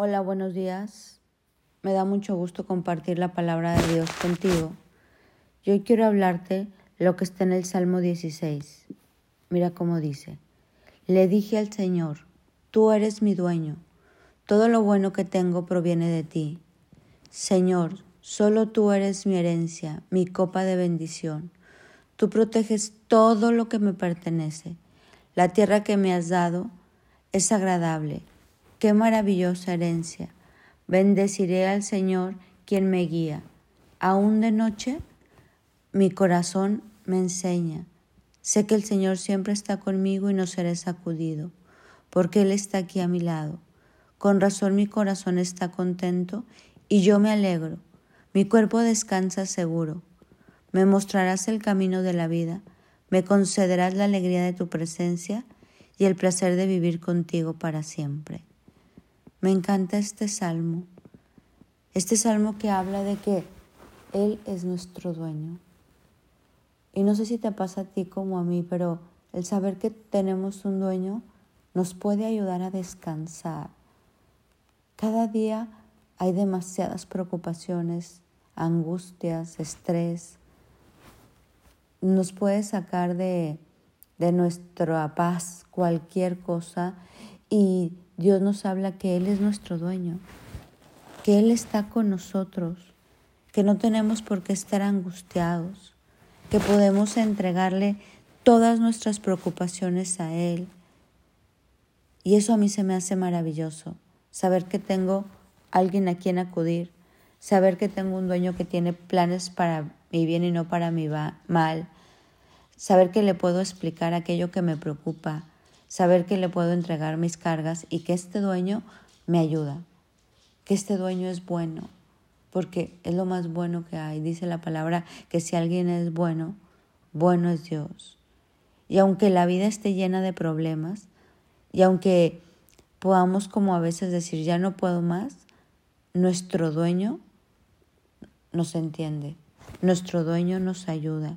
Hola, buenos días. Me da mucho gusto compartir la palabra de Dios contigo. Yo quiero hablarte lo que está en el Salmo 16. Mira cómo dice. Le dije al Señor, tú eres mi dueño. Todo lo bueno que tengo proviene de ti. Señor, solo tú eres mi herencia, mi copa de bendición. Tú proteges todo lo que me pertenece. La tierra que me has dado es agradable Qué maravillosa herencia. Bendeciré al Señor quien me guía. Aún de noche mi corazón me enseña. Sé que el Señor siempre está conmigo y no seré sacudido, porque Él está aquí a mi lado. Con razón mi corazón está contento y yo me alegro. Mi cuerpo descansa seguro. Me mostrarás el camino de la vida, me concederás la alegría de tu presencia y el placer de vivir contigo para siempre. Me encanta este salmo, este salmo que habla de que Él es nuestro dueño. Y no sé si te pasa a ti como a mí, pero el saber que tenemos un dueño nos puede ayudar a descansar. Cada día hay demasiadas preocupaciones, angustias, estrés. Nos puede sacar de, de nuestra paz cualquier cosa y Dios nos habla que Él es nuestro dueño, que Él está con nosotros, que no tenemos por qué estar angustiados, que podemos entregarle todas nuestras preocupaciones a Él. Y eso a mí se me hace maravilloso, saber que tengo alguien a quien acudir, saber que tengo un dueño que tiene planes para mi bien y no para mi mal, saber que le puedo explicar aquello que me preocupa, saber que le puedo entregar mis cargas y que este dueño me ayuda, que este dueño es bueno, porque es lo más bueno que hay. Dice la palabra que si alguien es bueno, bueno es Dios. Y aunque la vida esté llena de problemas, y aunque podamos como a veces decir, ya no puedo más, nuestro dueño nos entiende, nuestro dueño nos ayuda,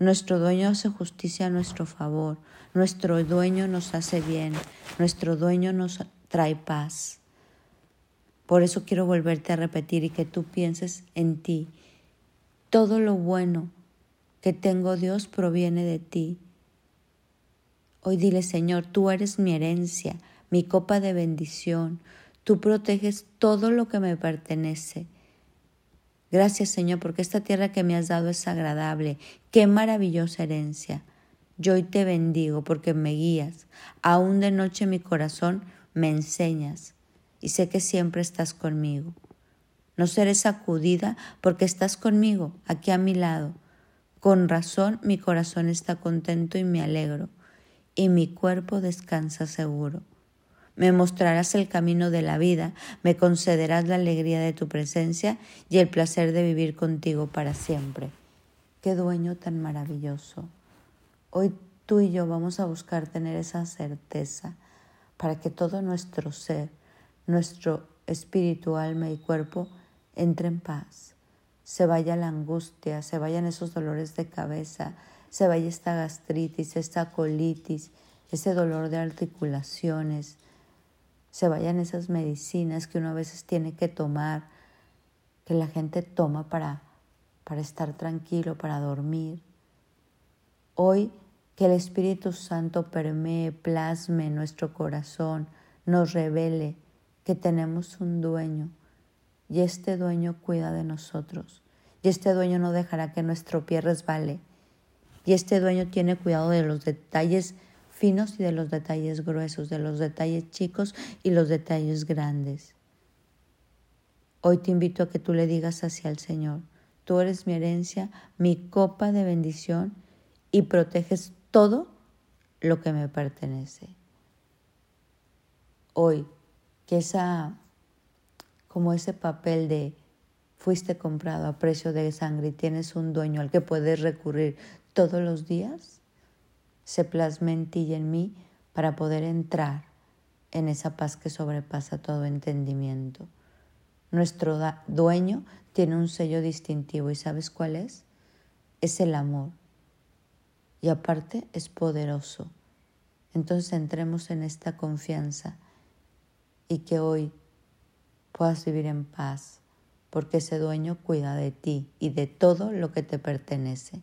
nuestro dueño hace justicia a nuestro favor, nuestro dueño nos hace bien, nuestro dueño nos trae paz. Por eso quiero volverte a repetir y que tú pienses en ti. Todo lo bueno que tengo Dios proviene de ti. Hoy dile, Señor, tú eres mi herencia, mi copa de bendición. Tú proteges todo lo que me pertenece. Gracias Señor porque esta tierra que me has dado es agradable. Qué maravillosa herencia. Yo hoy te bendigo porque me guías. Aún de noche mi corazón me enseñas y sé que siempre estás conmigo. No seré sacudida porque estás conmigo, aquí a mi lado. Con razón mi corazón está contento y me alegro, y mi cuerpo descansa seguro me mostrarás el camino de la vida, me concederás la alegría de tu presencia y el placer de vivir contigo para siempre. Qué dueño tan maravilloso. Hoy tú y yo vamos a buscar tener esa certeza para que todo nuestro ser, nuestro espíritu, alma y cuerpo entre en paz. Se vaya la angustia, se vayan esos dolores de cabeza, se vaya esta gastritis, esta colitis, ese dolor de articulaciones, se vayan esas medicinas que uno a veces tiene que tomar, que la gente toma para, para estar tranquilo, para dormir. Hoy que el Espíritu Santo permee, plasme nuestro corazón, nos revele que tenemos un dueño y este dueño cuida de nosotros y este dueño no dejará que nuestro pie resbale y este dueño tiene cuidado de los detalles finos y de los detalles gruesos, de los detalles chicos y los detalles grandes. Hoy te invito a que tú le digas hacia el Señor, tú eres mi herencia, mi copa de bendición y proteges todo lo que me pertenece. Hoy, que esa, como ese papel de fuiste comprado a precio de sangre y tienes un dueño al que puedes recurrir todos los días, se plasme en ti y en mí para poder entrar en esa paz que sobrepasa todo entendimiento. Nuestro dueño tiene un sello distintivo y ¿sabes cuál es? Es el amor. Y aparte es poderoso. Entonces entremos en esta confianza y que hoy puedas vivir en paz, porque ese dueño cuida de ti y de todo lo que te pertenece.